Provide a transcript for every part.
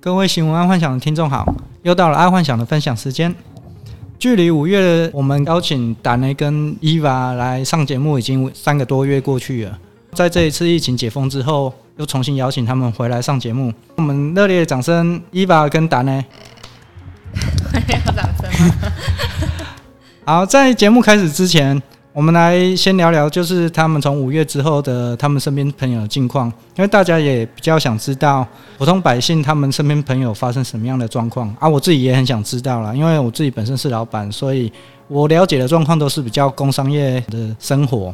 各位新闻爱幻想的听众好，又到了爱幻想的分享时间。距离五月我们邀请达内跟伊娃来上节目已经三个多月过去了，在这一次疫情解封之后，又重新邀请他们回来上节目。我们热烈的掌声，伊娃跟达内。要掌声吗？好，在节目开始之前。我们来先聊聊，就是他们从五月之后的他们身边朋友的近况，因为大家也比较想知道普通百姓他们身边朋友发生什么样的状况啊。我自己也很想知道啦，因为我自己本身是老板，所以我了解的状况都是比较工商业的生活。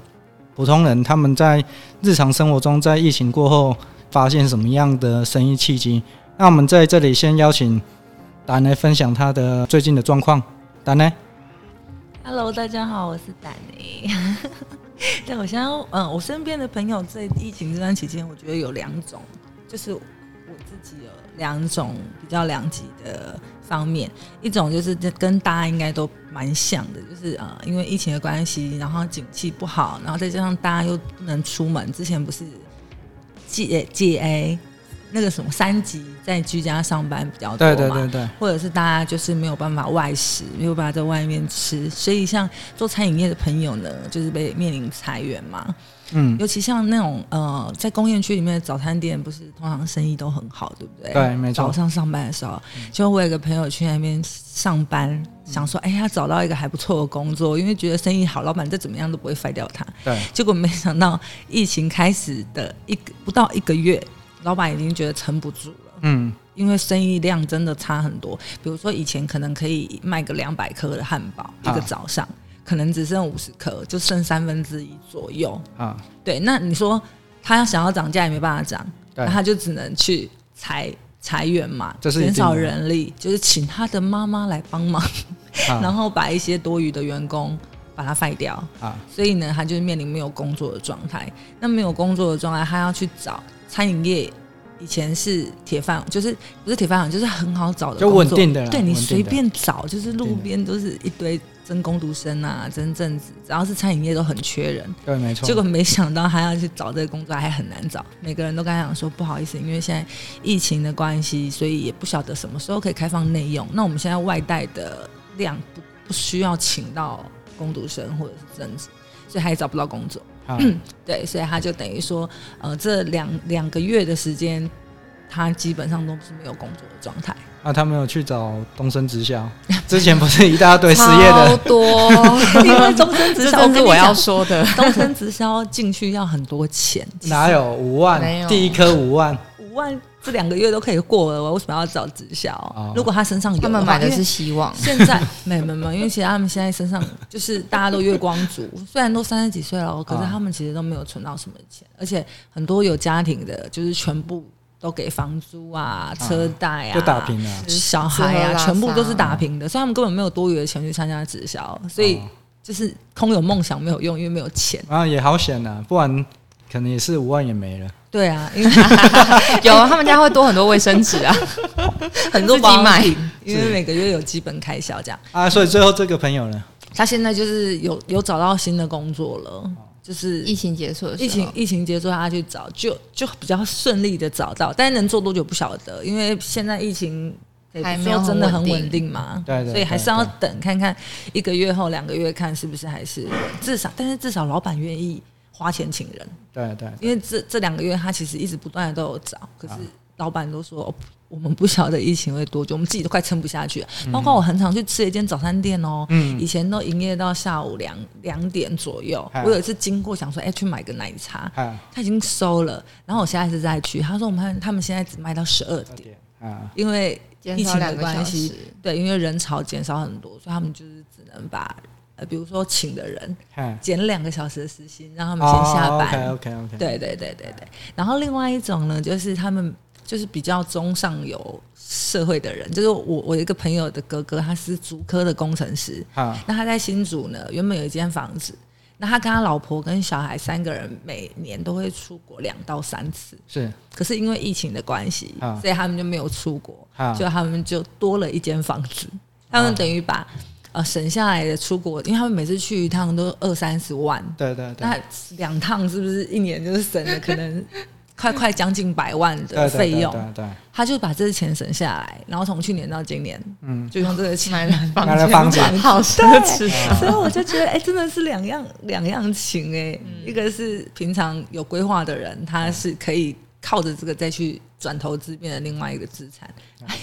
普通人他们在日常生活中，在疫情过后发现什么样的生意契机？那我们在这里先邀请达内分享他的最近的状况，达内。Hello，大家好，我是达内。但我现在，嗯，我身边的朋友在疫情这段期间，我觉得有两种，就是我自己有两种比较两极的方面。一种就是跟大家应该都蛮像的，就是呃，因为疫情的关系，然后景气不好，然后再加上大家又不能出门，之前不是戒戒 A。那个什么三级在居家上班比较多嘛，对对对对，或者是大家就是没有办法外食，没有办法在外面吃，所以像做餐饮业的朋友呢，就是被面临裁员嘛。嗯，尤其像那种呃，在工业区里面的早餐店，不是通常生意都很好，对不对？对，没错。早上上班的时候，就我有个朋友去那边上班，嗯、想说，哎，他找到一个还不错的工作，因为觉得生意好，老板再怎么样都不会废掉他。对。结果没想到疫情开始的一个不到一个月。老板已经觉得撑不住了，嗯，因为生意量真的差很多。比如说以前可能可以卖个两百颗的汉堡，一个早上，可能只剩五十颗，就剩三分之一左右啊。对，那你说他要想要涨价也没办法涨，那他就只能去裁裁员嘛，减少人力，就是请他的妈妈来帮忙，然后把一些多余的员工把他废掉啊。所以呢，他就是面临没有工作的状态。那没有工作的状态，他要去找。餐饮业以前是铁饭，就是不是铁饭碗，就是很好找的工作，就稳定的。对，你随便找，就是路边都是一堆真工读生啊，真正子，只要是餐饮业都很缺人。对，没错。结果没想到他要去找这个工作还很难找，每个人都跟他讲说不好意思，因为现在疫情的关系，所以也不晓得什么时候可以开放内用。那我们现在外带的量不不需要请到工读生或者是正职，所以他也找不到工作。嗯，对，所以他就等于说，呃，这两两个月的时间，他基本上都是没有工作的状态。啊，他没有去找东升直销，之前不是一大堆失业的，超多，因为东升直销是我要说的，东升直销进去要很多钱，哪有五万？第一颗五万，五万。这两个月都可以过了，我为什么要找直销？哦、如果他身上有，他们买的是希望。现在没没没，因为其实他们现在身上就是大家都月光族，虽然都三十几岁了，可是他们其实都没有存到什么钱，而且很多有家庭的，就是全部都给房租啊、车贷啊，都打平了，小孩啊，全部都是打平的，所以他们根本没有多余的钱去参加直销，所以就是空有梦想没有用，因为没有钱。啊，也好险呐，不然可能也是五万也没了。对啊，因为 有他们家会多很多卫生纸啊，很多自己买，因为每个月有基本开销这样啊。所以最后这个朋友呢，他现在就是有有找到新的工作了，就是疫情结束，疫情疫情结束他去找，就就比较顺利的找到，但是能做多久不晓得，因为现在疫情还没有真的很稳定嘛，对，所以还是要等看看一个月后两个月看是不是还是至少，但是至少老板愿意。花钱请人，对对，对，因为这这两个月他其实一直不断的都有找，可是老板都说、哦、我们不晓得疫情会多久，我们自己都快撑不下去了。包括我很常去吃一间早餐店哦，嗯，以前都营业到下午两两点左右。我有一次经过想说，哎，去买个奶茶，他已经收了。然后我下一次再去，他说我们他们现在只卖到十二点，因为疫情的关系，对，因为人潮减少很多，所以他们就是只能把。呃，比如说请的人减两个小时的时薪，让他们先下班。Oh, OK OK OK。对对对对对。然后另外一种呢，就是他们就是比较中上游社会的人，就是我我一个朋友的哥哥，他是竹科的工程师。啊。那他在新竹呢，原本有一间房子，那他跟他老婆跟小孩三个人每年都会出国两到三次。是。可是因为疫情的关系，所以他们就没有出国，就他们就多了一间房子，他们等于把。呃，省下来的出国，因为他们每次去一趟都二三十万，对对对，那两趟是不是一年就是省了可能快快将近百万的费用，对，对，对，对，他就把这些钱省下来，然后从去年到今年，嗯，就用这个钱买了房买了房子，好奢侈。所以我就觉得，哎、欸，真的是两样两样情哎、欸嗯，一个是平常有规划的人，他是可以靠着这个再去转投资，变成另外一个资产；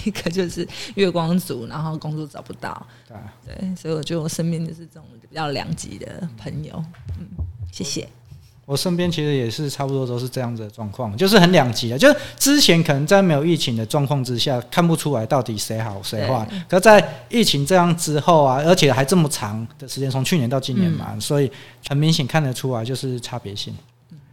一个就是月光族，然后工作找不到，对，对，所以我觉得我身边就是这种比较两极的朋友，嗯，谢谢。我身边其实也是差不多都是这样子的状况，就是很两极的。就是之前可能在没有疫情的状况之下，看不出来到底谁好谁坏。可在疫情这样之后啊，而且还这么长的时间，从去年到今年嘛，嗯、所以很明显看得出来就是差别性。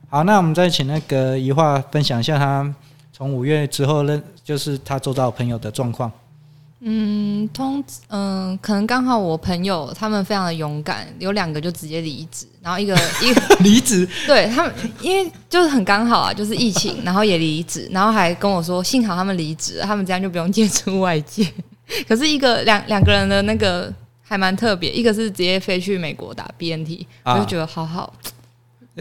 好，那我们再请那个宜樺分享一下他从五月之后认，就是他周遭朋友的状况。嗯，通嗯，可能刚好我朋友他们非常的勇敢，有两个就直接离职，然后一个 一个离职，对他们，因为就是很刚好啊，就是疫情，然后也离职，然后还跟我说，幸好他们离职，他们这样就不用接触外界。可是一个两两个人的那个还蛮特别，一个是直接飞去美国打 BNT，我就觉得好好。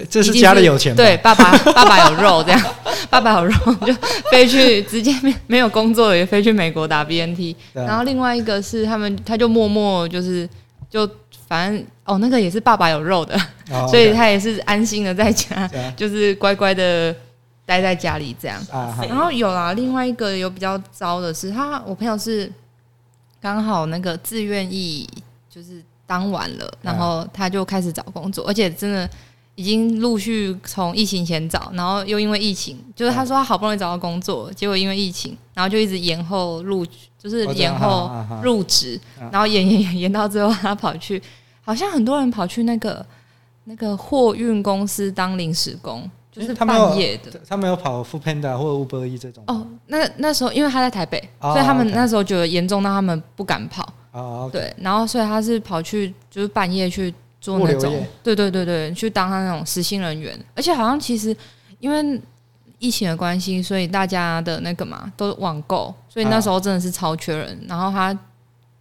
这是家里有钱，对，爸爸爸爸有肉这样，爸爸有肉就飞去直接没没有工作也飞去美国打 BNT，然后另外一个是他们他就默默就是就反正哦那个也是爸爸有肉的，哦、所以他也是安心的在家，就是乖乖的待在家里这样。然后有啦，另外一个有比较糟的是他我朋友是刚好那个自愿意就是当完了，然后他就开始找工作，而且真的。已经陆续从疫情前找，然后又因为疫情，就是他说他好不容易找到工作，结果因为疫情，然后就一直延后入，就是延后入职，然后延 延延延到最后，他跑去，好像很多人跑去那个那个货运公司当临时工，就是半夜的。他没有跑 Foodpanda 或 Uber E 这种。哦，那那时候因为他在台北，所以他们那时候觉得严重到他们不敢跑。哦，对，然后所以他是跑去就是半夜去。做那种，对对对对，去当他那种实薪人员，而且好像其实因为疫情的关系，所以大家的那个嘛都网购，所以那时候真的是超缺人。然后他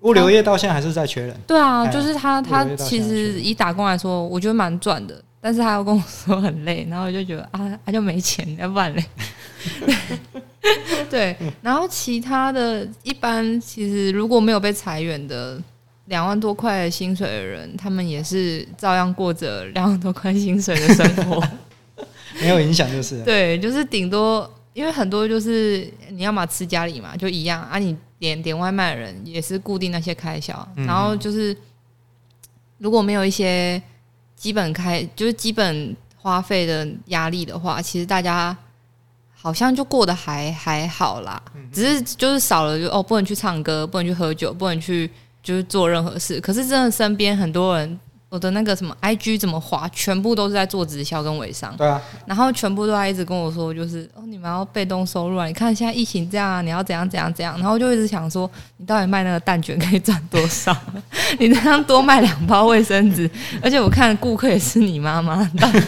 物流业到现在还是在缺人，对啊，就是他他其实以打工来说，我觉得蛮赚的，但是他又跟我说很累，然后我就觉得啊，他就没钱，要不然嘞，对，然后其他的一般其实如果没有被裁员的。两万多块薪水的人，他们也是照样过着两万多块薪水的生活，没有影响就是。对，就是顶多，因为很多就是你要么吃家里嘛，就一样啊。你点点外卖的人也是固定那些开销，然后就是如果没有一些基本开，就是基本花费的压力的话，其实大家好像就过得还还好啦。只是就是少了就哦，不能去唱歌，不能去喝酒，不能去。就是做任何事，可是真的身边很多人，我的那个什么 IG 怎么滑，全部都是在做直销跟微商。对啊，然后全部都在一直跟我说，就是哦，你们要被动收入啊！你看现在疫情这样啊，你要怎样怎样怎样。然后就一直想说，你到底卖那个蛋卷可以赚多少？你这样多卖两包卫生纸，而且我看顾客也是你妈妈，到底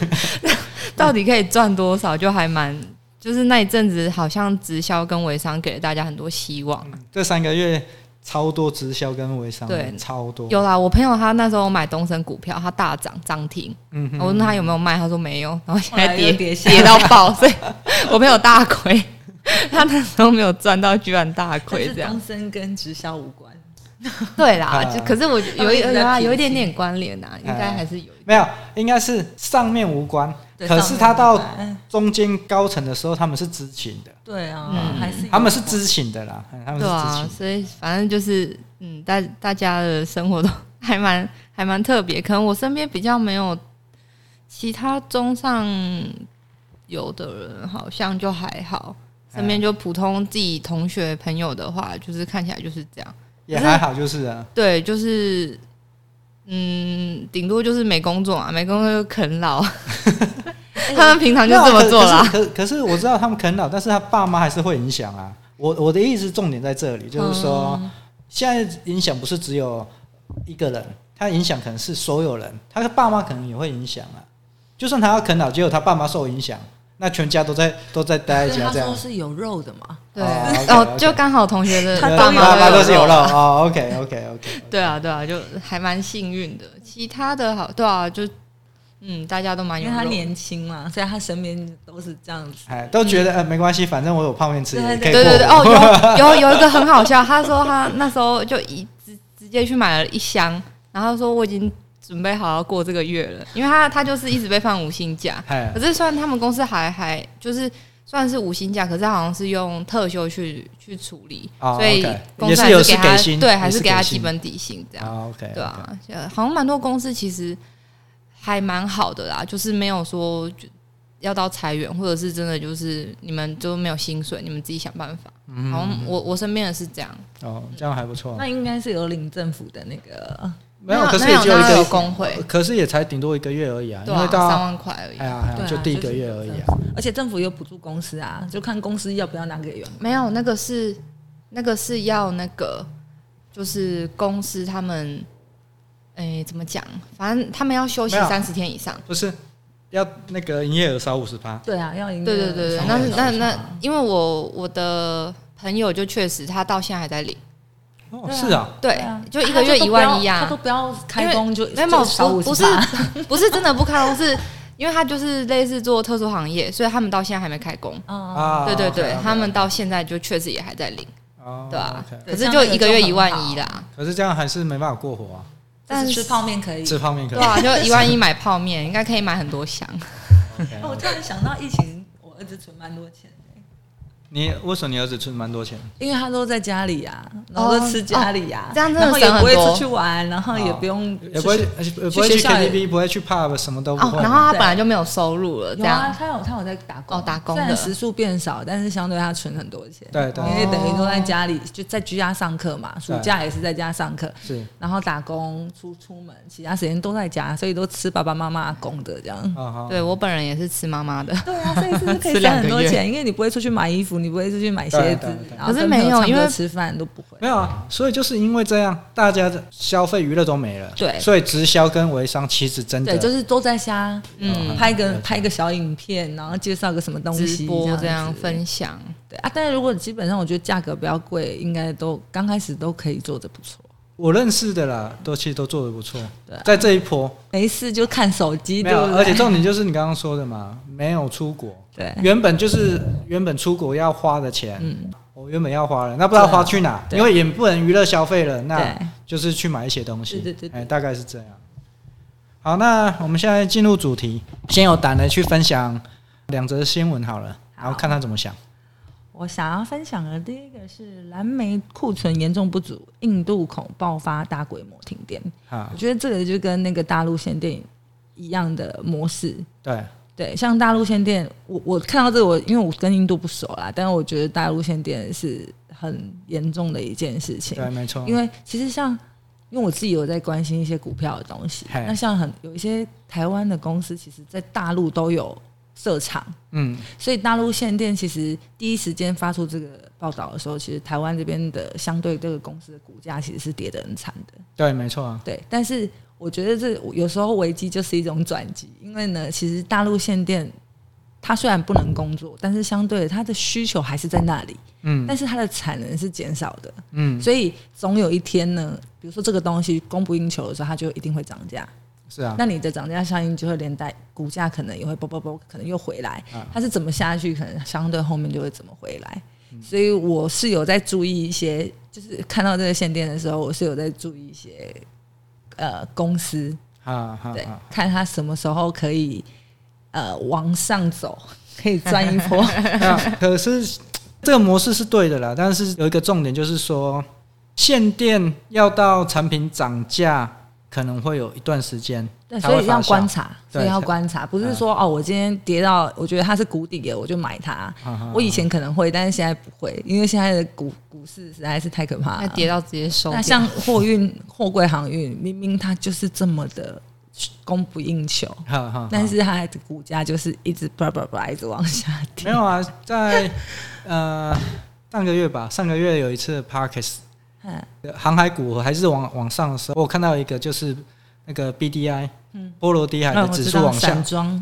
到底可以赚多少？就还蛮，就是那一阵子好像直销跟微商给了大家很多希望。嗯，这三个月。超多直销跟微商，对，超多。有啦，我朋友他那时候买东升股票，他大涨涨停。嗯哼，我问他有没有卖，他说没有，然后现在跌跌跌到爆，所以 我朋友大亏。他那时候没有赚到，居然大亏这样。东升跟直销无关。对啦，就可是我有一有啊，有一点点关联呐，应该还是有。没有，应该是上面无关。可是他到中间高层的时候，他们是知情的。对啊，嗯、还是他们是知情的啦。他们是知情的。对啊，所以反正就是，嗯，大大家的生活都还蛮 还蛮特别。可能我身边比较没有其他中上有的人，好像就还好。身边就普通自己同学朋友的话，就是看起来就是这样，也还好，就是啊。对，就是。嗯，顶多就是没工作嘛，没工作就啃老。他们平常就这么做啦。可可是我知道他们啃老，但是他爸妈还是会影响啊。我我的意思重点在这里，就是说，现在影响不是只有一个人，他影响可能是所有人，他的爸妈可能也会影响啊。就算他要啃老，结果他爸妈受影响。那全家都在都在待在家，这样是有肉的嘛？对，哦，就刚好同学的爸妈都是有肉哦。OK OK OK。对啊对啊，就还蛮幸运的。其他的好，对啊，就嗯，大家都蛮，因为他年轻嘛，所以他身边都是这样子，哎，都觉得呃没关系，反正我有泡面吃，对对对哦，有有有一个很好笑，他说他那时候就一直直接去买了一箱，然后说我已经准备好要过这个月了，因为他他就是一直被放无薪假，可是虽然他们公司还还就是算是无薪假，可是好像是用特休去去处理，所以公司还是给他对，还是给他基本底薪这样，OK，对啊，好像蛮多公司其实。还蛮好的啦，就是没有说要到裁员，或者是真的就是你们都没有薪水，你们自己想办法。嗯，好像我我身边的是这样。哦，这样还不错。那应该是有领政府的那个，没有，可是也只有一个工会，可是也才顶多一个月而已啊，因为到三万块而已。哎呀，就第一个月而已啊。而且政府有补助公司啊，就看公司要不要拿给员工。没有，那个是那个是要那个，就是公司他们。哎、欸，怎么讲？反正他们要休息三十天以上，不是要那个营业额少五十趴？对啊，要营业额对对对对。那那那，因为我我的朋友就确实他到现在还在领。哦，是啊，对，就一个月一万一啊，他都不要开工就没有少五十趴，不是真的不开工，是因为他就是类似做特殊行业，所以他们到现在还没开工。啊，对对对，他们到现在就确实也还在领，对吧？可是就一个月一万一啦。可是这样还是没办法过活啊。但是吃泡面可以，吃泡面可以，对啊，就 一万一买泡面，应该可以买很多箱。Okay. 我突然想到，疫情我儿子存蛮多钱。你为什么你儿子存蛮多钱？因为他都在家里呀，然后都吃家里呀，这样真的省很多。然后也不会出去玩，然后也不用，也不会不会去 KTV，不会去 pub，什么都不会。然后他本来就没有收入了，这样。他有他有在打工，哦打工，虽然时数变少，但是相对他存很多钱。对对。因为等于都在家里，就在居家上课嘛，暑假也是在家上课。是。然后打工出出门，其他时间都在家，所以都吃爸爸妈妈供的这样。对我本人也是吃妈妈的。对啊，所以是可以 省很多钱，因为你不会出去买衣服，你不会是去买。对对对，可是没有，因为吃饭都不会。没有啊，所以就是因为这样，大家的消费娱乐都没了。对，所以直销跟微商其实真的对，就是都在瞎，嗯，拍个拍个小影片，然后介绍个什么东西，直播这样分享。对啊，但是如果基本上我觉得价格比较贵，应该都刚开始都可以做的不错。我认识的啦，都其实都做的不错。对，在这一波没事就看手机，没有，而且重点就是你刚刚说的嘛，没有出国。对，原本就是原本出国要花的钱，嗯，我原本要花了，那不知道花去哪，因为也不能娱乐消费了，那就是去买一些东西，对对对，哎，大概是这样。好，那我们现在进入主题，先有胆的去分享两则新闻好了，然后看他怎么想。我想要分享的第一个是蓝莓库存严重不足，印度恐爆发大规模停电。我觉得这个就跟那个大陆限电一样的模式。对对，像大陆限电，我我看到这个，我因为我跟印度不熟啦，但是我觉得大陆限电是很严重的一件事情。对，没错。因为其实像，因为我自己有在关心一些股票的东西，那像很有一些台湾的公司，其实在大陆都有。设厂，嗯，所以大陆限电其实第一时间发出这个报道的时候，其实台湾这边的相对这个公司的股价其实是跌得很惨的。对，没错啊。对，但是我觉得这有时候危机就是一种转机，因为呢，其实大陆限电，它虽然不能工作，但是相对它的需求还是在那里，嗯，但是它的产能是减少的，嗯，所以总有一天呢，比如说这个东西供不应求的时候，它就一定会涨价。是啊，那你的涨价效应就会连带股价可能也会啵啵啵，可能又回来。它是怎么下去，可能相对后面就会怎么回来。所以我是有在注意一些，就是看到这个限电的时候，我是有在注意一些呃公司啊，对，看它什么时候可以呃往上走，可以赚一波。可是这个模式是对的啦，但是有一个重点就是说，限电要到产品涨价。可能会有一段时间，对，所以要观察，所以要观察，不是说哦，我今天跌到我觉得它是谷底了，我就买它。我以前可能会，但是现在不会，因为现在的股股市实在是太可怕了，跌到直接收。那像货运、货柜航运，明明它就是这么的供不应求，但是它的股价就是一直叭叭叭一直往下跌。没有啊，在呃上个月吧，上个月有一次 Parkes 航海股还是往往上的时候，我看到一个就是那个 B D I，嗯，波罗的海的指数往下，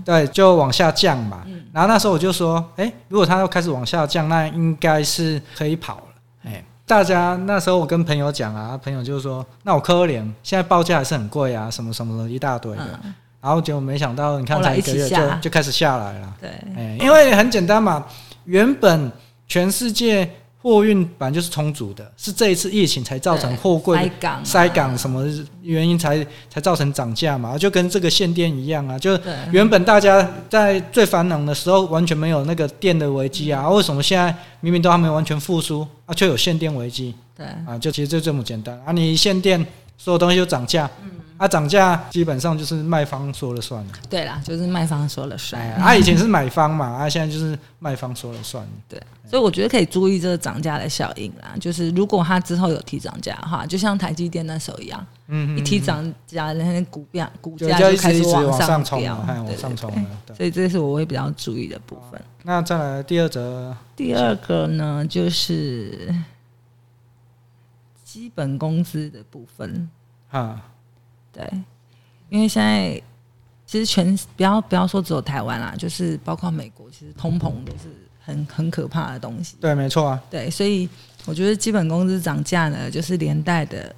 对，就往下降嘛。嗯、然后那时候我就说，哎、欸，如果它要开始往下降，那应该是可以跑了。哎、欸，大家那时候我跟朋友讲啊，朋友就是说，那我可怜，现在报价还是很贵啊，什么什么的一大堆的。嗯、然然后结果没想到，你看才一个月就就开始下来了。对，哎，因为很简单嘛，原本全世界。货运本来就是充足的，是这一次疫情才造成货柜塞港、塞港什么原因才才造成涨价嘛？就跟这个限电一样啊，就原本大家在最繁忙的时候完全没有那个电的危机啊，啊，为什么现在明明都还没有完全复苏啊，却有限电危机？对啊，就其实就这么简单啊，你限电，所有东西都涨价。嗯啊，涨价基本上就是卖方说了算了。对啦，就是卖方说了算。啊，以前是买方嘛，啊，现在就是卖方说了算。对，所以我觉得可以注意这个涨价的效应啦。就是如果它之后有提涨价的话，就像台积电那时候一样，嗯，一提涨价，那些股价股价就开始往上冲了，往上冲了。所以这是我会比较注意的部分。那再来第二则，第二个呢，就是基本工资的部分啊。对，因为现在其实全不要不要说只有台湾啦，就是包括美国，其实通膨都是很很可怕的东西。对，没错啊。对，所以我觉得基本工资涨价呢，就是连带的，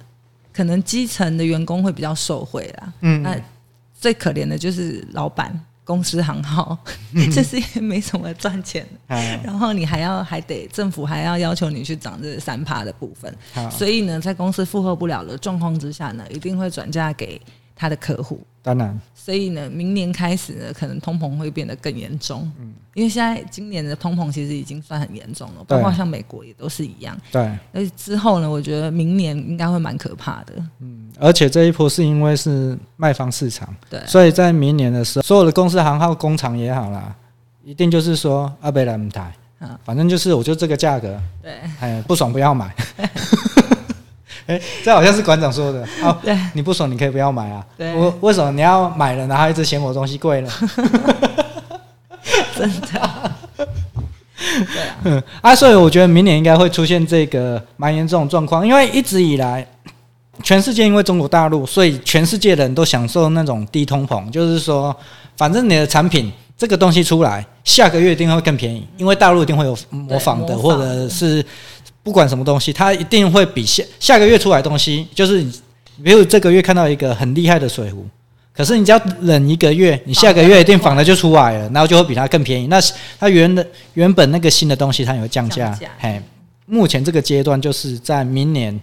可能基层的员工会比较受惠啦。嗯。那最可怜的就是老板。公司行号，就是也没什么赚钱，然后你还要还得政府还要要求你去涨这三趴的部分，所以呢，在公司负荷不了的状况之下呢，一定会转嫁给他的客户。当然，所以呢，明年开始呢，可能通膨会变得更严重。嗯，因为现在今年的通膨其实已经算很严重了，包括像美国也都是一样。对，而之后呢，我觉得明年应该会蛮可怕的。嗯，而且这一波是因为是卖方市场，对，所以在明年的时候，所有的公司行号工厂也好啦，一定就是说阿贝兰台，反正就是我就这个价格，对，哎，不爽不要买。这好像是馆长说的。哦，对，你不爽，你可以不要买啊。对，我为什么你要买了，然后一直嫌我东西贵了？真的。对啊。嗯啊，所以我觉得明年应该会出现这个蛮严重的状况，因为一直以来，全世界因为中国大陆，所以全世界人都享受那种低通膨，就是说，反正你的产品这个东西出来，下个月一定会更便宜，因为大陆一定会有模仿的，或者是。不管什么东西，它一定会比下下个月出来的东西，就是你比如这个月看到一个很厉害的水壶，可是你只要忍一个月，你下个月一定仿的就出来了，然后就会比它更便宜。那它原的原本那个新的东西，它也会降价。嘿，目前这个阶段就是在明年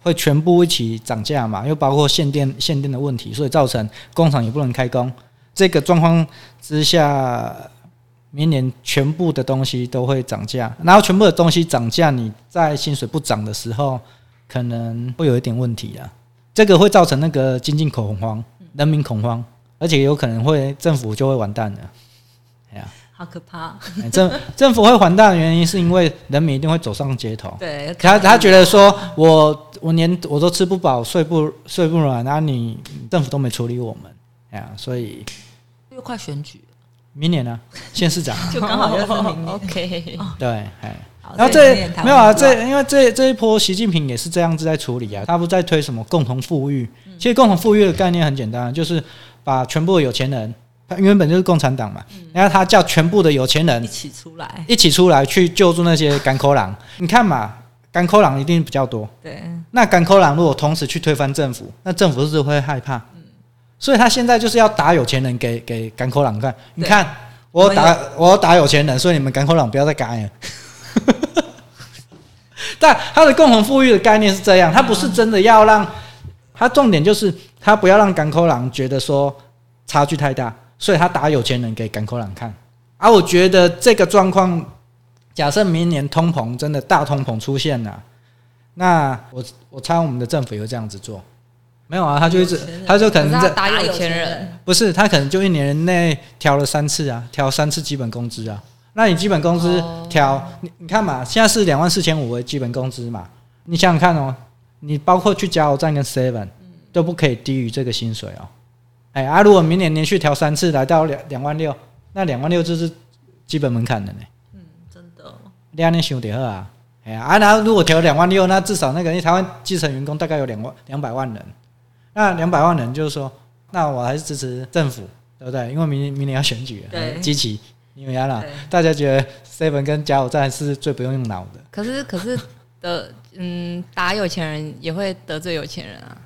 会全部一起涨价嘛，又包括限电限电的问题，所以造成工厂也不能开工。这个状况之下。明年全部的东西都会涨价，然后全部的东西涨价，你在薪水不涨的时候，可能会有一点问题啊。这个会造成那个经济恐慌，人民恐慌，而且有可能会政府就会完蛋了。哎呀，好可怕！政 政府会完蛋的原因是因为人民一定会走上街头。对，他他觉得说我我连我都吃不饱，睡不睡不软，那你政府都没处理我们，哎呀，所以又快选举。明年呢、啊，县市长就刚好要是明年。OK，对，哎，然后这没有啊，这因为这这一波习近平也是这样子在处理啊，他不在推什么共同富裕。其实共同富裕的概念很简单，就是把全部的有钱人，他原本就是共产党嘛，然后他叫全部的有钱人一起出来，一起出来去救助那些干口狼。你看嘛，干口狼一定比较多。对，那干口狼如果同时去推翻政府，那政府是不是会害怕？所以他现在就是要打有钱人给给甘苦人看，你看我打我打有钱人，所以你们甘苦人不要再干了。但他的共同富裕的概念是这样，他不是真的要让，他重点就是他不要让甘苦人觉得说差距太大，所以他打有钱人给甘苦人看。而我觉得这个状况，假设明年通膨真的大通膨出现了，那我我猜我们的政府也会这样子做。没有啊，他就一直，他就可能在打有钱人，不是他可能就一年内调了三次啊，调三次基本工资啊。那你基本工资调，你你看嘛，现在是两万四千五为基本工资嘛，你想想看哦，你包括去加油站跟 seven 都不可以低于这个薪水哦。哎啊，如果明年连续调三次来到两两万六，那两万六就是基本门槛的呢。嗯，真的。两年休点二啊，哎呀啊，然后如果调两万六，那至少那个因为台湾基层员工大概有两万两百万人。那两百万人就是说，那我还是支持政府，对不对？因为明年明年要选举，对，积极因为啊，大家觉得 seven 跟加油站是最不用用脑的。可是可是的，嗯，打有钱人也会得罪有钱人啊。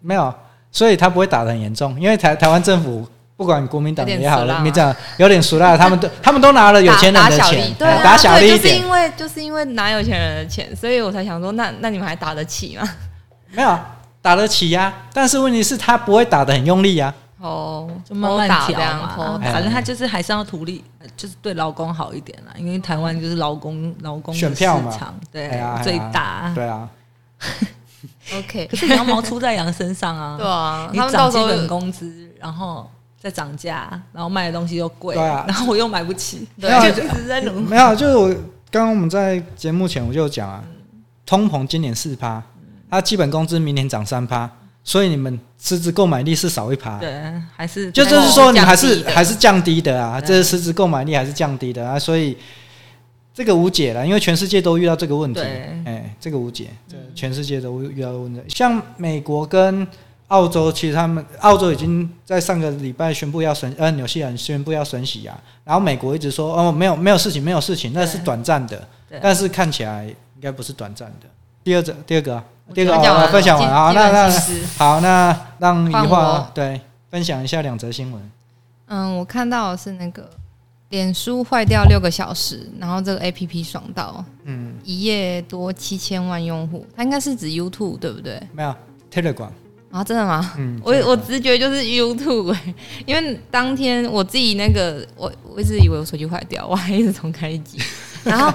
没有，所以他不会打得很严重，因为台台湾政府不管国民党也好了，你这样有点俗辣，他们都他们都拿了有钱人的钱，对、啊，打小利一点，就是因为就是因为拿有钱人的钱，所以我才想说，那那你们还打得起吗？没有打得起呀、啊，但是问题是他不会打得很用力呀、啊。哦，就慢慢调嘛，反正他就是还是要图利，就是对劳工好一点啦，因为台湾就是劳工劳工选票嘛，对，最大，对啊。OK，可是羊毛出在羊身上啊！对啊，你涨基本工资，然后再涨价，然后卖的东西又贵，对啊，然后我又买不起，对，就一直在努力。没有，就是我刚刚我们在节目前我就讲啊，通膨今年四趴，它基本工资明年涨三趴，所以你们实质购买力是少一趴，对，还是就就是说你还是还是降低的啊，这是实质购买力还是降低的啊，所以。这个无解了，因为全世界都遇到这个问题。哎，这个无解，这全世界都遇到问题。像美国跟澳洲，其实他们澳洲已经在上个礼拜宣布要升，呃，纽西兰宣布要升息啊。然后美国一直说，哦，没有，没有事情，没有事情，那是短暂的。但是看起来应该不是短暂的。第二个，第二个，第二个，我分享完啊。那那好，那让怡樺对分享一下两则新闻。嗯，我看到的是那个。脸书坏掉六个小时，然后这个 APP 爽到，嗯，一夜多七千万用户，它应该是指 YouTube 对不对？没有 Telegram 啊，真的吗？嗯，我我直觉就是 YouTube，因为当天我自己那个我我一直以为我手机坏掉，我还一直重开机，然后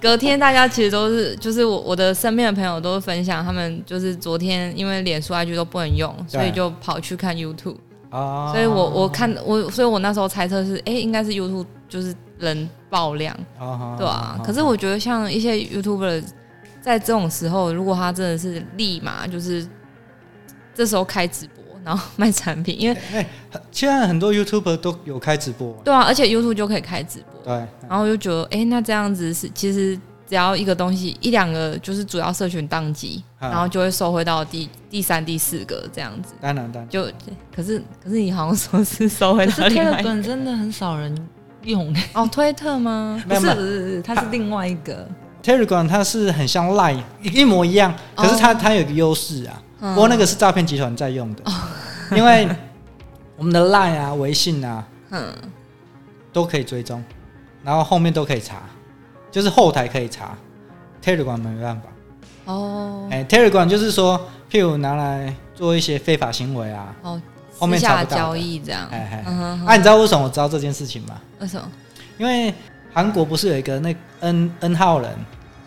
隔天大家其实都是就是我我的身边的朋友都分享，他们就是昨天因为脸书 IG 都不能用，所以就跑去看 YouTube。Oh, 所以我我看我，所以我那时候猜测是，哎、欸，应该是 YouTube 就是人爆量，oh, 对啊。Oh, 可是我觉得像一些 YouTuber 在这种时候，如果他真的是立马就是这时候开直播，然后卖产品，因为哎，现在很多 YouTuber 都有开直播，对啊，而且 YouTube 就可以开直播，对。然后我就觉得，哎、欸，那这样子是其实。只要一个东西一两个就是主要社群当机，然后就会收回到第第三、第四个这样子。当然，当然。就可是可是你好像说是收回到另外一个。Telegram 真的很少人用哦，推特吗？不是不是，它是另外一个。Telegram 它是很像 Line 一模一样，可是它它有一个优势啊。不过那个是诈骗集团在用的，因为我们的 Line 啊、微信啊，嗯，都可以追踪，然后后面都可以查。就是后台可以查，Telegram 没办法。哦，哎，Telegram 就是说，譬如拿来做一些非法行为啊，哦，后面查不到交易这样。哎哎，啊，你知道为什么我知道这件事情吗？为什么？因为韩国不是有一个那 N N 号人，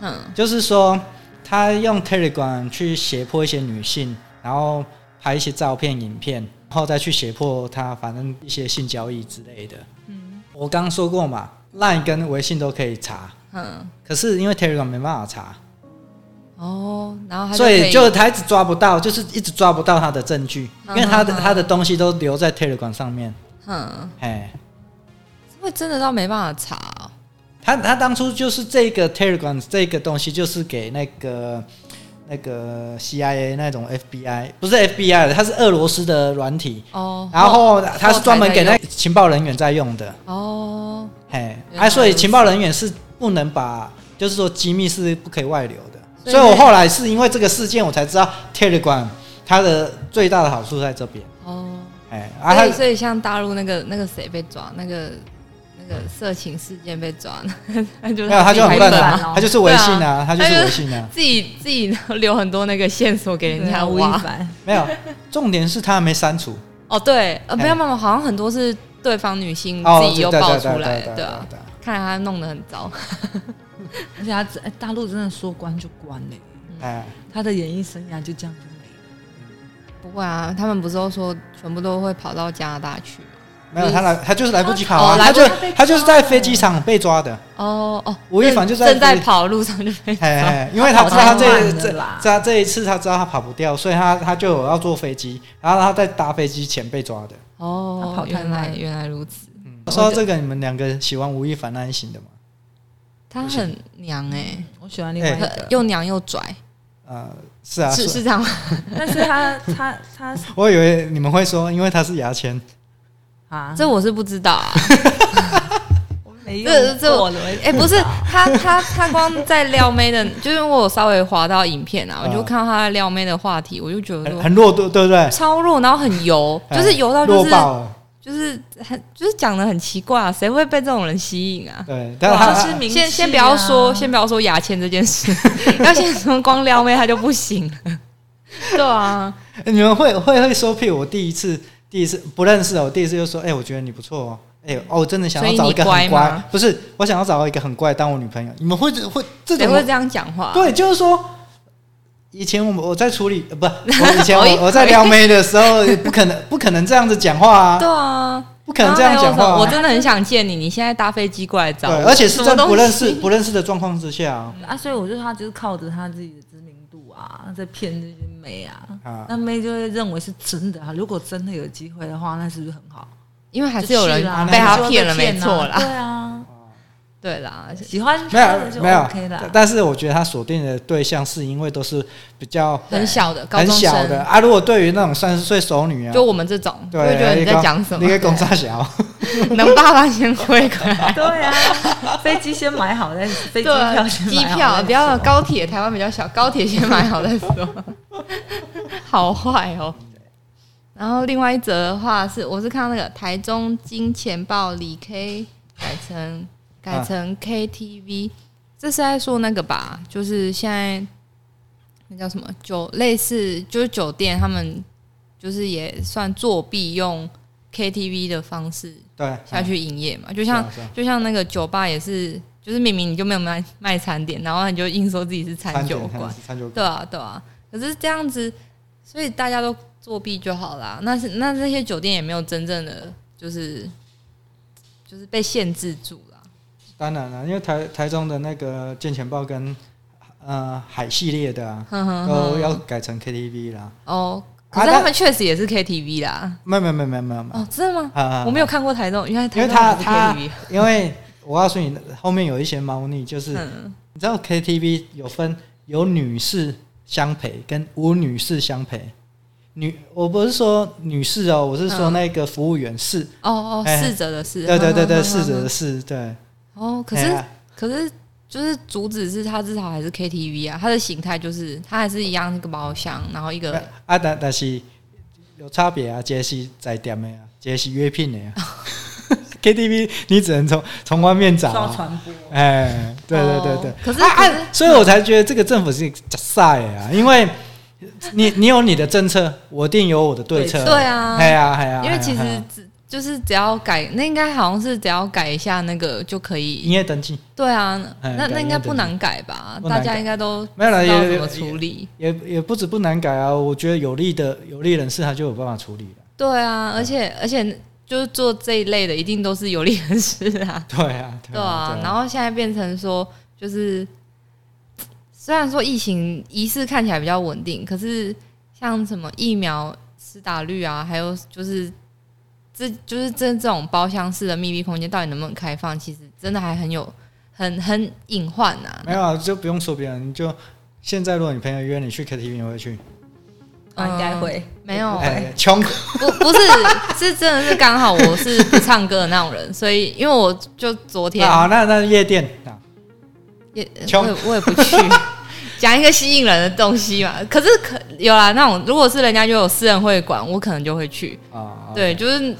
嗯，就是说他用 Telegram 去胁迫一些女性，然后拍一些照片、影片，然后再去胁迫他，反正一些性交易之类的。嗯，我刚刚说过嘛，Line 跟微信都可以查。嗯，可是因为 Telegram 没办法查，哦，然后他所以就他一直抓不到，就是一直抓不到他的证据，因为他的他的东西都留在 Telegram 上面。嗯，哎，会真的到没办法查？他他当初就是这个 Telegram 这个东西，就是给那个那个 CIA 那种 FBI，不是 FBI 的，它是俄罗斯的软体。哦，然后它是专门给那情报人员在用的。哦。嘿，哎，所以情报人员是不能把，就是说机密是不可以外流的。所以我后来是因为这个事件，我才知道 Telegram 它的最大的好处在这边。哦，哎，所以所以像大陆那个那个谁被抓，那个那个色情事件被抓，他就没有，他就很笨啊，他就是微信啊，他就是微信啊，自己自己留很多那个线索给人家挖。没有，重点是他还没删除。哦，对，呃，没有没有，好像很多是。对方女性自己又爆出来，对啊，看来他弄得很糟，而且他哎，大陆真的说关就关嘞，哎，他的演艺生涯就这样就没了。不会啊，他们不是都说全部都会跑到加拿大去？没有，他来他就是来不及跑啊，他就他就是在飞机场被抓的。哦哦，吴亦凡就在正在跑路上就被抓，因为他知道他这这这这一次他知道他跑不掉，所以他他就有要坐飞机，然后他在搭飞机前被抓的。哦，原来原来如此。嗯，说到这个，你们两个喜欢吴亦凡那一型的吗？他很娘哎，我喜欢另外一个，又娘又拽。呃，是啊，是是这样。但是他他他，我以为你们会说，因为他是牙签啊，这我是不知道啊。这这我哎，不是他他他光在撩妹的，就是我稍微滑到影片啊，我就看到他在撩妹的话题，我就觉得很弱，对对不对？超弱，然后很油，就是油到就是就是很就是讲的很奇怪啊，谁会被这种人吸引啊？对，但是先先不要说，先不要说牙签这件事，要先从光撩妹他就不行了。对啊，你们会会会说，譬如我第一次第一次不认识我第一次就说，哎，我觉得你不错哦。哎、欸、哦，我真的想要找一个很乖，乖不是，我想要找到一个很乖当我女朋友。你们会会这种会这样讲话？对，就是说，以前我我在处理，不，我以前我我在撩妹的时候，不可能不可能这样子讲话啊。对啊，不可能这样讲话、啊。我真的很想见你，你现在搭飞机过来找我，对，而且是在不认识不认识的状况之下啊。啊，所以我觉得他就是靠着他自己的知名度啊，在骗这些妹啊，啊那妹就会认为是真的啊。如果真的有机会的话，那是不是很好？因为还是有人被他骗了，没错啦。对啊，对啦，喜欢没有没有，但是我觉得他锁定的对象是因为都是比较很小的、很小的啊。如果对于那种三十岁熟女啊，就我们这种，对，觉得你在讲什么？你可以公差小，能爸爸先回过来。对啊，飞机先买好再飞机票先买好，机票不要高铁，台湾比较小，高铁先买好再说。好坏哦。然后另外一则的话是，我是看到那个台中金钱豹李 K 改成改成 KTV，这是在说那个吧？就是现在那叫什么酒类似就是酒店，他们就是也算作弊，用 KTV 的方式对下去营业嘛？就像就像那个酒吧也是，就是明明你就没有卖卖餐点，然后你就硬说自己是餐酒馆，对啊对啊。可是这样子，所以大家都。作弊就好啦，那是那这些酒店也没有真正的就是就是被限制住了。当然了，因为台台中的那个金钱豹跟呃海系列的啊，都要改成 KTV 啦。哦，可是他们确实也是 KTV 啦。没有没有没有没有没有。哦，真的吗？啊啊我没有看过台中，因为台中是 KTV。因为我告诉你，后面有一些猫腻，就是呵你知道 KTV 有分有女士相陪跟无女士相陪。女，我不是说女士哦，我是说那个服务员是哦哦，侍者的侍，对对对对，侍者的侍，对。哦，可是可是就是主旨是它至少还是 KTV 啊，它的形态就是它还是一样一个包厢，然后一个啊，但但是有差别啊，这是在店的啊，这是约聘的呀。KTV 你只能从从外面找啊，哎，对对对对。可是啊，所以我才觉得这个政府是假赛啊，因为。你你有你的政策，我一定有我的对策。对啊，对啊，对啊。因为其实只就是只要改，那应该好像是只要改一下那个就可以营业登记。对啊，那那应该不难改吧？大家应该都没有了，也怎么处理？也也不止不难改啊，我觉得有利的有利人士他就有办法处理了。对啊，而且而且就是做这一类的，一定都是有利人士啊。对啊，对啊。然后现在变成说就是。虽然说疫情疑似看起来比较稳定，可是像什么疫苗施打率啊，还有就是这就是这这种包厢式的密闭空间到底能不能开放，其实真的还很有很很隐患呐。没有啊，就不用说别人，就现在如果你朋友约你去 KTV，你会去？应该会。没有，穷不不是是真的是刚好我是不唱歌的那种人，所以因为我就昨天啊，那那夜店啊，夜我也我也不去。讲一个吸引人的东西嘛，可是可有啦，那种如果是人家就有私人会馆，我可能就会去啊。对，就是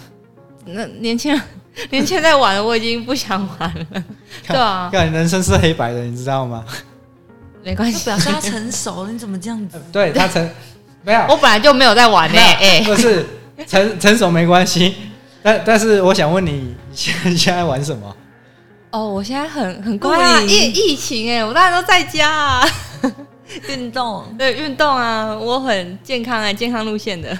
那年轻人，年轻人在玩，我已经不想玩了。对啊，人生是黑白的，你知道吗？没关系，表示他成熟了。你怎么这样子？对他成没有，我本来就没有在玩呢。哎，不是成成熟没关系，但但是我想问你，现在现在玩什么？哦，我现在很很乖啊，疫疫情哎，我大家都在家啊。运动对运动啊，我很健康啊，健康路线的。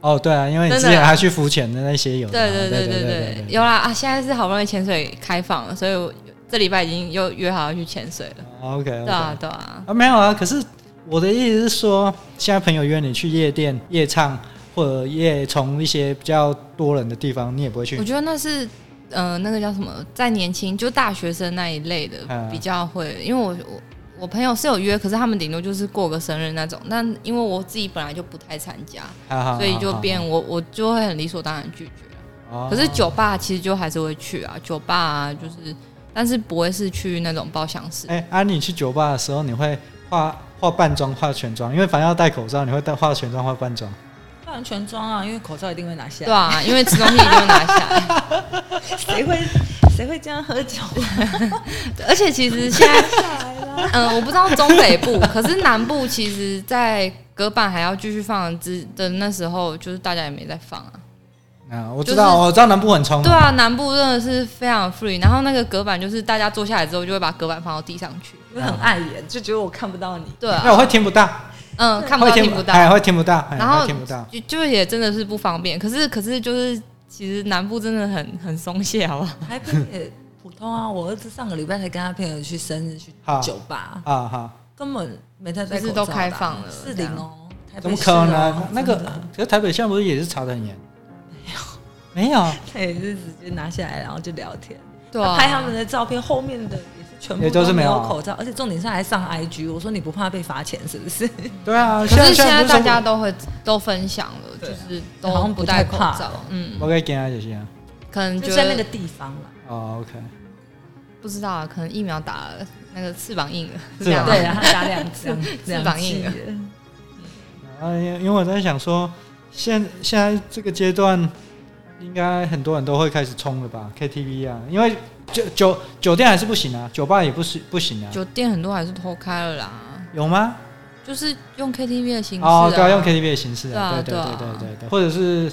哦，对啊，因为你之前还去浮潜的那些有。对对对对对，有啦啊！现在是好不容易潜水开放了，所以我这礼拜已经又约好要去潜水了。OK，对啊对啊。啊，没有啊，可是我的意思是说，现在朋友约你去夜店夜唱，或者夜从一些比较多人的地方，你也不会去。我觉得那是呃，那个叫什么，在年轻就大学生那一类的比较会，因为我我。我朋友是有约，可是他们顶多就是过个生日那种。但因为我自己本来就不太参加，所以就变我我就会很理所当然拒绝。哦。可是酒吧其实就还是会去啊，酒吧啊，就是，但是不会是去那种包厢式。哎、欸，啊，你去酒吧的时候，你会化化半妆、化全妆？因为反正要戴口罩，你会戴化全妆、化半妆？化全妆啊，因为口罩一定会拿下来。对啊，因为吃东西一定会拿下来。谁会谁会这样喝酒？而且其实现在，嗯，我不知道中北部，可是南部其实，在隔板还要继续放之的那时候，就是大家也没在放啊。啊，我知道，就是、我知道南部很冲。对啊，南部真的是非常 free。然后那个隔板就是大家坐下来之后，就会把隔板放到地上去，因为很碍眼，就觉得我看不到你。对啊，那我会听不到。嗯，看不到听不到，哎会听不到，然后听不到，就就也真的是不方便。可是可是就是，其实南部真的很很松懈，好不好？台北也普通啊。我儿子上个礼拜才跟他朋友去生日去酒吧啊哈，根本没在戴口罩，都开放了，四零哦。怎么可能？那个，可是台北现在不是也是查的很严？没有，没有，他也是直接拿下来，然后就聊天，对啊，拍他们的照片，后面的。全部都是没有口罩，而且重点是还上 IG。我说你不怕被罚钱是不是？对啊，可是现在大家都会都分享了，就是都不戴口罩。嗯，我可以给他一些，可能就在那个地方了。哦，OK，不知道啊，可能疫苗打了，那个翅膀硬了，对啊，他打两次，翅膀硬了。啊，因为我在想说，现现在这个阶段，应该很多人都会开始冲了吧？KTV 啊，因为。酒酒酒店还是不行啊，酒吧也不是不行啊。酒店很多还是偷开了啦。有吗？就是用 KTV 的形式哦，对啊，用 KTV 的形式啊，对对对对对对，或者是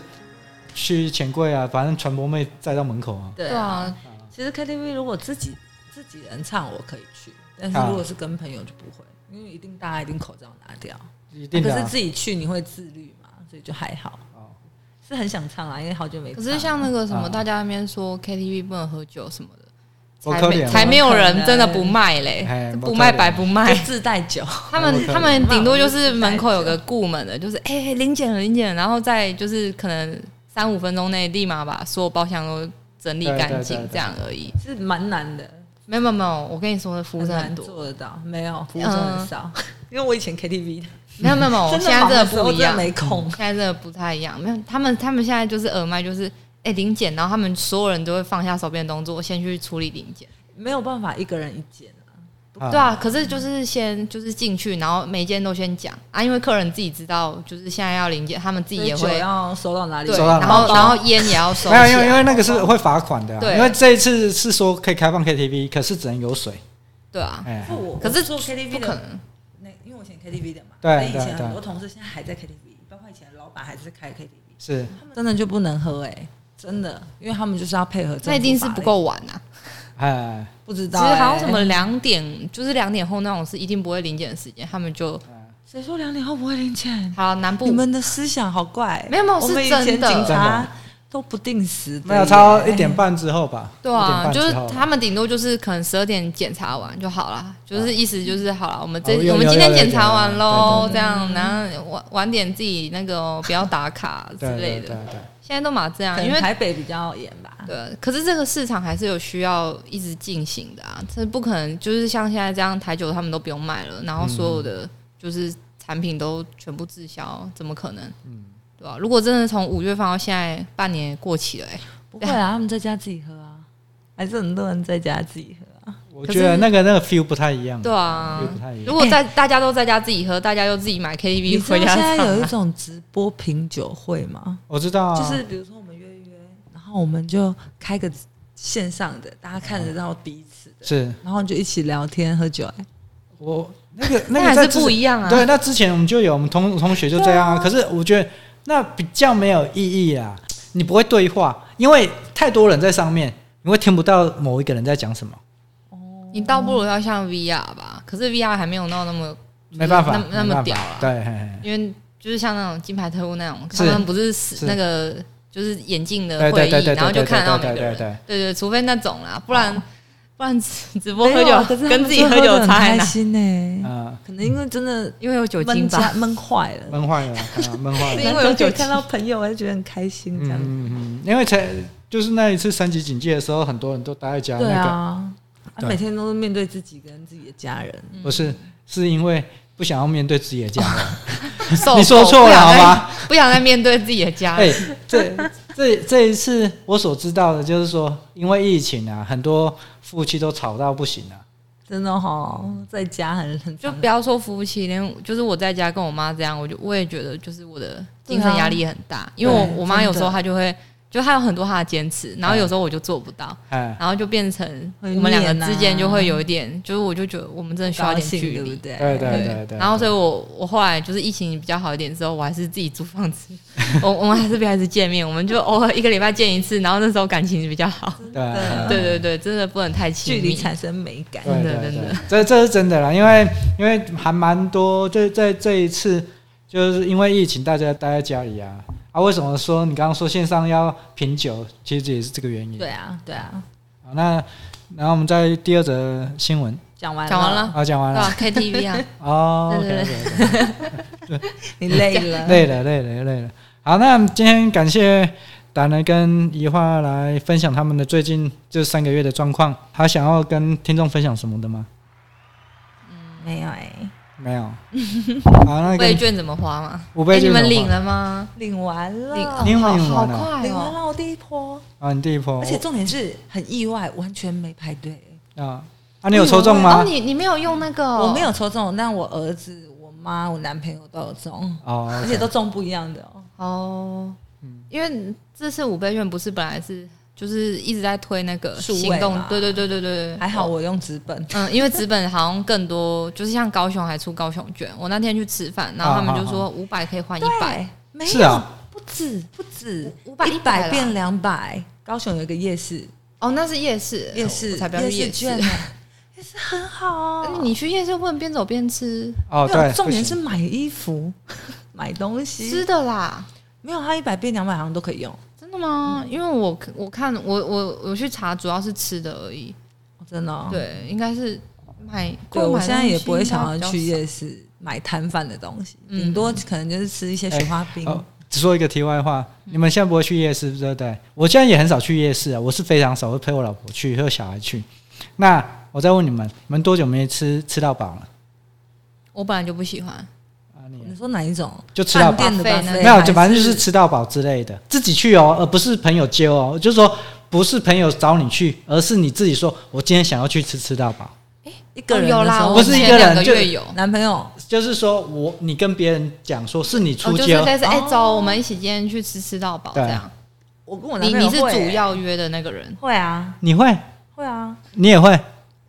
去钱柜啊，反正传播妹载到门口啊。对啊，其实 KTV 如果自己自己人唱，我可以去，但是如果是跟朋友就不会，因为一定大家一定口罩拿掉，一定。可是自己去你会自律嘛，所以就还好。是很想唱啊，因为好久没。可是像那个什么，大家那边说 KTV 不能喝酒什么的。才没才没有人真的不卖嘞，不卖白不卖，自带酒。他们他们顶多就是门口有个顾门的，就是哎、欸、临检了临检，然后再就是可能三五分钟内立马把所有包厢都整理干净这样而已。是蛮难的，没有没有没有，我跟你说的服务生很多做得到，没有服务生很少，因为我以前 KTV 的，没有没有没有，现在真的不一样，没空，现在真的不太一样，没有他们他们现在就是耳麦就是哎临检，然后他们所有人都会放下手边的动作，先去处理领检。没有办法一个人一间啊，对啊，可是就是先就是进去，然后每间都先讲啊，因为客人自己知道，就是现在要临检，他们自己也会要收到哪里，对，然后然后烟也要收，没有，因为因为那个是会罚款的，对，因为这一次是说可以开放 KTV，可是只能有水，对啊，哎，可是做 KTV 的可能，那因为我以前 KTV 的嘛，对，以前很多同事现在还在 KTV，包括以前老板还是开 KTV，是，他们真的就不能喝哎，真的，因为他们就是要配合，那一定是不够晚啊。哎，不知道、欸。其实好像什么两点，就是两点后那种是一定不会临检的时间，他们就谁说两点后不会临检？好，南部。你们的思想好怪，没有没有，是真的，警察都不定时，没有超一点半之后吧？对啊，就是他们顶多就是可能十二点检查完就好了，就是意思就是好了，我们这我们今天检查完喽，这样，然后晚晚点自己那个不要打卡 之类的。现在都嘛这样，因为台北比较严吧。对，可是这个市场还是有需要一直进行的啊，这不可能就是像现在这样台酒他们都不用卖了，然后所有的就是产品都全部滞销，怎么可能？嗯，对吧？如果真的从五月份到现在半年过期了，哎，不会啊，他们在家自己喝啊，还是很多人在家自己喝。我觉得那个那个 feel 不太一样。对啊，如果在大家都在家自己喝，大家又自己买 KTV 回家唱。现在有一种直播品酒会吗？我知道，就是比如说我们约一约，然后我们就开个线上的，大家看得到彼此的，是，然后就一起聊天喝酒。我那个 那个还是不一样啊。对，那之前我们就有，我们同同学就这样啊。可是我觉得那比较没有意义啊，你不会对话，因为太多人在上面，你会听不到某一个人在讲什么。你倒不如要像 VR 吧，可是 VR 还没有闹那么没办法，那那么屌啊。对，因为就是像那种金牌特务那种，他们不是死那个就是眼镜的会议，然后就看到每个人。对对，除非那种啦，不然不然直播喝酒跟自己喝酒差很开心呢。啊，可能因为真的因为有酒精吧，闷坏了，闷坏了，闷坏了。因为有酒看到朋友，我就觉得很开心这样。嗯嗯，因为才就是那一次三级警戒的时候，很多人都待在家。对啊。他每天都是面对自己跟自己的家人，不是，是因为不想要面对自己的家人。你说错了好吗？不想再面对自己的家人。哎，这这这一次我所知道的就是说，因为疫情啊，很多夫妻都吵到不行了、啊。真的哈、哦，在家很很就不要说夫妻，连就是我在家跟我妈这样，我就我也觉得就是我的精神压力也很大，啊、因为我我妈有时候她就会。就他有很多他的坚持，然后有时候我就做不到，然后就变成我们两个之间就会有一点，就是我就觉得我们真的需要一点距离，对对对对。然后所以我我后来就是疫情比较好一点之后，我还是自己租房子，我我们还是不还是见面，我们就偶尔一个礼拜见一次，然后那时候感情比较好。对对对对，真的不能太距离产生美感，真的真的。这这是真的啦，因为因为还蛮多，就在这一次，就是因为疫情，大家待在家里啊。啊，为什么说你刚刚说线上要品酒？其实也是这个原因。对啊，对啊。好，那然后我们在第二则新闻讲完讲完了啊，讲完了。K T V 啊。哦，对对对。你累了，累了，累了，累了。好，那今天感谢达人跟怡花来分享他们的最近这三个月的状况。还想要跟听众分享什么的吗？嗯，没有哎。没有，五倍券怎么花吗？五倍券你们领了吗？领完了，领完了，好快，领完了，我第一波。啊，你第一波，而且重点是很意外，完全没排队。啊啊！你有抽中吗？哦？你你没有用那个，我没有抽中，但我儿子、我妈、我男朋友都有中。哦，而且都中不一样的哦。因为这次五倍券不是本来是。就是一直在推那个行动，对对对对对，还好我用纸本，嗯，因为纸本好像更多，就是像高雄还出高雄券。我那天去吃饭，然后他们就说五百可以换一百，没有，不止不止，五百一百变两百。高雄有一个夜市，哦，那是夜市，夜市才不要去夜市，夜市。很好。啊。你去夜市不能边走边吃。哦，对，重点是买衣服、买东西。吃的啦，没有，它一百变两百好像都可以用。真的吗？因为我我看我我我去查，主要是吃的而已。真的？对，应该是买。对，我现在也不会想要去夜市买摊贩的东西，顶多可能就是吃一些雪花冰。只说一个题外话，你们现在不会去夜市，对不对？我现在也很少去夜市啊，我是非常少会陪我老婆去，和小孩去。那我再问你们，你们多久没吃吃到饱了？我本来就不喜欢。你说哪一种？就吃到饱的，没有，就反正就是吃到饱之类的，自己去哦，而不是朋友接哦。就是说，不是朋友找你去，而是你自己说，我今天想要去吃吃到饱。哎，一个人有啦，不是一个人就有男朋友，就是说我你跟别人讲说是你出揪，就是哎走，我们一起今天去吃吃到饱这样。我跟我男朋友，你你是主要约的那个人？会啊，你会？会啊，你也会。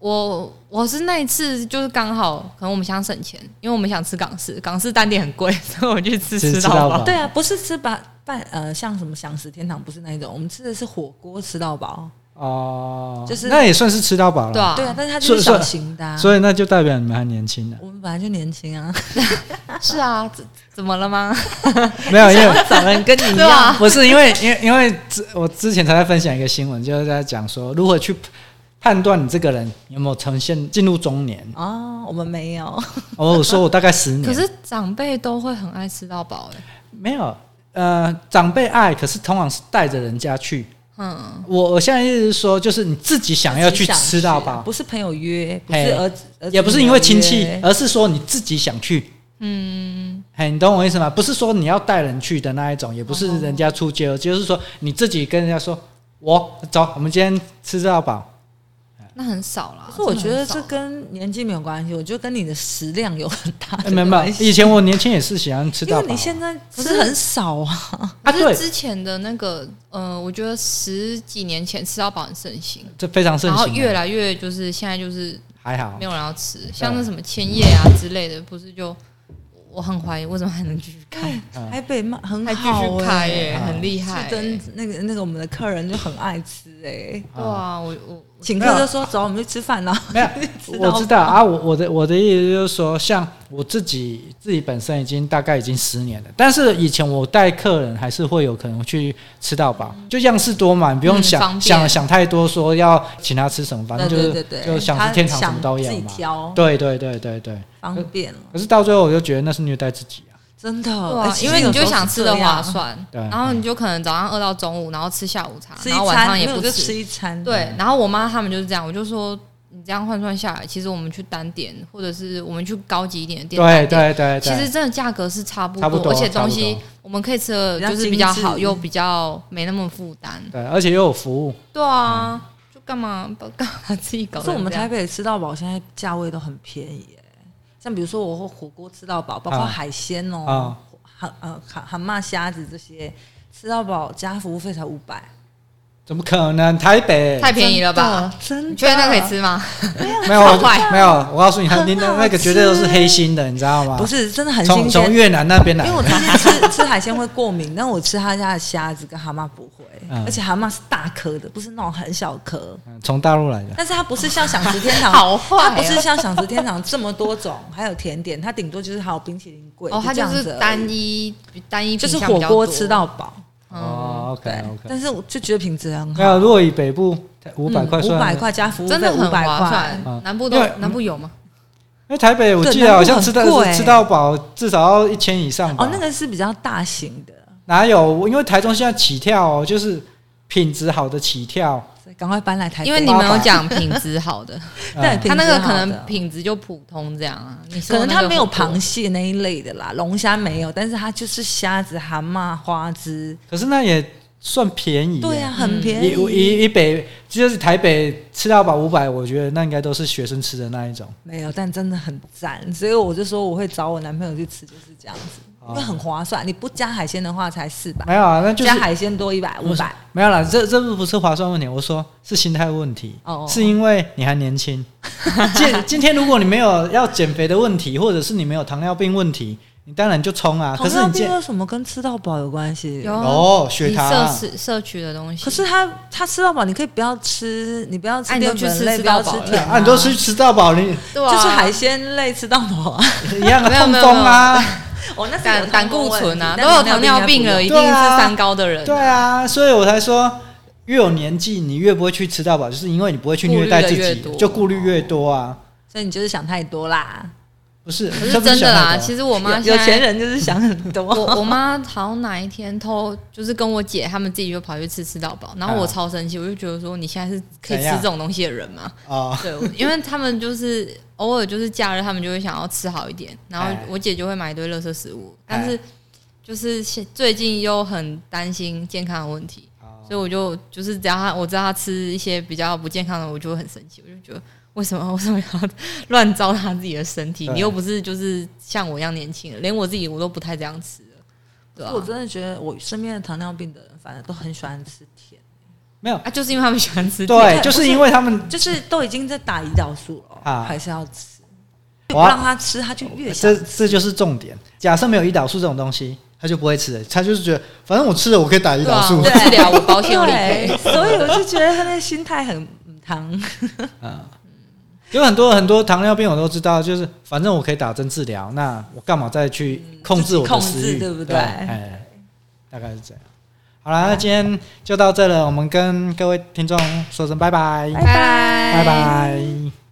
我我是那一次就是刚好，可能我们想省钱，因为我们想吃港式，港式单点很贵，所以我们去吃吃到饱。对啊，不是吃饱饭，呃，像什么享食天堂不是那一种，我们吃的是火锅吃到饱。哦，就是那也算是吃到饱了。对啊，对啊，但是它就是小型的，所以那就代表你们还年轻呢。我们本来就年轻啊。是啊，怎怎么了吗？没有，因为长得跟你一样，不是因为因为因为之我之前才在分享一个新闻，就是在讲说如何去。判断你这个人有没有呈现进入中年哦，我们没有。哦，我说我大概十年。可是长辈都会很爱吃到饱哎。没有，呃，长辈爱，可是通常是带着人家去。嗯，我我现在意思是说，就是你自己想要去吃到饱，不是朋友约，不是儿子，也不是因为亲戚，而是说你自己想去。嗯，嘿，你懂我意思吗？不是说你要带人去的那一种，也不是人家出街，就是说你自己跟人家说，我走，我们今天吃到饱。那很少啦，可是我觉得这跟年纪没有关系，我觉得跟你的食量有很大的关系。没有没有，以前我年轻也是喜欢吃因为你现在吃很少啊。啊，对，之前的那个，呃，我觉得十几年前吃到饱很盛行，这非常盛行，然后越来越就是现在就是还好，没有人要吃，像那什么千叶啊之类的，不是就。我很怀疑为什么还能继续开，还被骂很好，还继续开耶，很厉害。跟那个那个我们的客人就很爱吃哎，对啊，我我请客就说走，我们去吃饭了。没有，我知道啊，我我的我的意思就是说，像我自己自己本身已经大概已经十年了，但是以前我带客人还是会有可能去吃到饱，就样式多嘛，你不用想想想太多，说要请他吃什么，反正就是就想吃天堂什么都有嘛。对对对对对。方便了，可是到最后我就觉得那是虐待自己啊！真的，因为你就想吃的划算，对，然后你就可能早上饿到中午，然后吃下午茶，然后晚上也不吃，吃一餐，对。然后我妈他们就是这样，我就说你这样换算下来，其实我们去单点，或者是我们去高级一点的店，对对对，其实真的价格是差不多，而且东西我们可以吃的就是比较好，又比较没那么负担。对，而且又有服务。对啊，就干嘛不干嘛自己搞？可是我们台北吃到饱，现在价位都很便宜耶。像比如说我火锅吃到饱，包括海鲜哦，蛤呃蛤蛤蟆、虾子这些吃到饱加服务费才五百。怎么可能？台北太便宜了吧？真的？你觉得那可以吃吗？没有，没有。我告诉你，他那那个绝对都是黑心的，你知道吗？不是，真的很新鲜。从越南那边来。因为我常常吃吃海鲜会过敏，但我吃他家的虾子跟蛤蟆不会，而且蛤蟆是大颗的，不是那种很小颗。从大陆来的。但是它不是像享食天堂，好坏。它不是像享食天堂这么多种，还有甜点，它顶多就是还有冰淇淋柜。哦，它就是单一单一，就是火锅吃到饱。哦，OK OK，但是我就觉得品质很好。没有，如果以北部五百块算，五百块加服务真的很划算。南部都南部有吗？因为台北我记得好像吃到吃到饱至少要一千以上。哦，那个是比较大型的。哪有？因为台中现在起跳哦就是品质好的起跳。赶快搬来台，因为你没有讲品质好的，对，他那个可能品质就普通这样啊。可能他没有螃蟹那一类的啦，龙虾没有，但是它就是虾子、蛤蟆、花枝。可是那也算便宜，对啊，很便宜。以以北就是台北吃到饱五百，我觉得那应该都是学生吃的那一种。没有，但真的很赞，所以我就说我会找我男朋友去吃，就是这样子。因为很划算，你不加海鲜的话才四百。没有啊，那就是加海鲜多一百五百。没有啦，这这不不是划算问题，我说是心态问题。哦，是因为你还年轻。今今天如果你没有要减肥的问题，或者是你没有糖尿病问题，你当然就冲啊。可是你这有什么跟吃到饱有关系？有哦，血糖摄取摄取的东西。可是他他吃到饱，你可以不要吃，你不要吃淀粉类，不要吃甜啊，你都吃吃到饱，你就是海鲜类吃到饱啊，一样的痛风啊。哦，那胆胆固醇啊，都有糖尿病了，一定是三高的人。对啊，所以我才说，越有年纪，你越不会去吃到饱，就是因为你不会去虐待自己，就顾虑越多啊。所以你就是想太多啦。不是，不是真的啦。其实我妈有钱人就是想很多。我我妈好像哪一天偷，就是跟我姐他们自己就跑去吃吃到饱，然后我超生气，我就觉得说，你现在是可以吃这种东西的人吗？啊，对，因为他们就是偶尔就是假日，他们就会想要吃好一点，然后我姐就会买一堆垃圾食物，但是就是最近又很担心健康的问题，所以我就就是只要他我知道他吃一些比较不健康的，我就会很生气，我就觉得。为什么 为什么要乱糟蹋自己的身体？你又不是就是像我一样年轻人，连我自己我都不太这样吃了，对吧？我真的觉得我身边的糖尿病的人，反正都很喜欢吃甜。没有啊，就是因为他们喜欢吃甜，对，就是因为他们就是都已经在打胰岛素了啊，还是要吃，不让他吃，他就越想吃。这这就是重点。假设没有胰岛素这种东西，他就不会吃。他就是觉得，反正我吃了，我可以打胰岛素，治疗我保险有理赔。所以我就觉得他的心态很糖 啊。有很多很多糖尿病我都知道，就是反正我可以打针治疗，那我干嘛再去控制我的食欲，对不对？哎，大概是这样。好了，那今天就到这了，我们跟各位听众说声拜拜，拜拜，拜拜。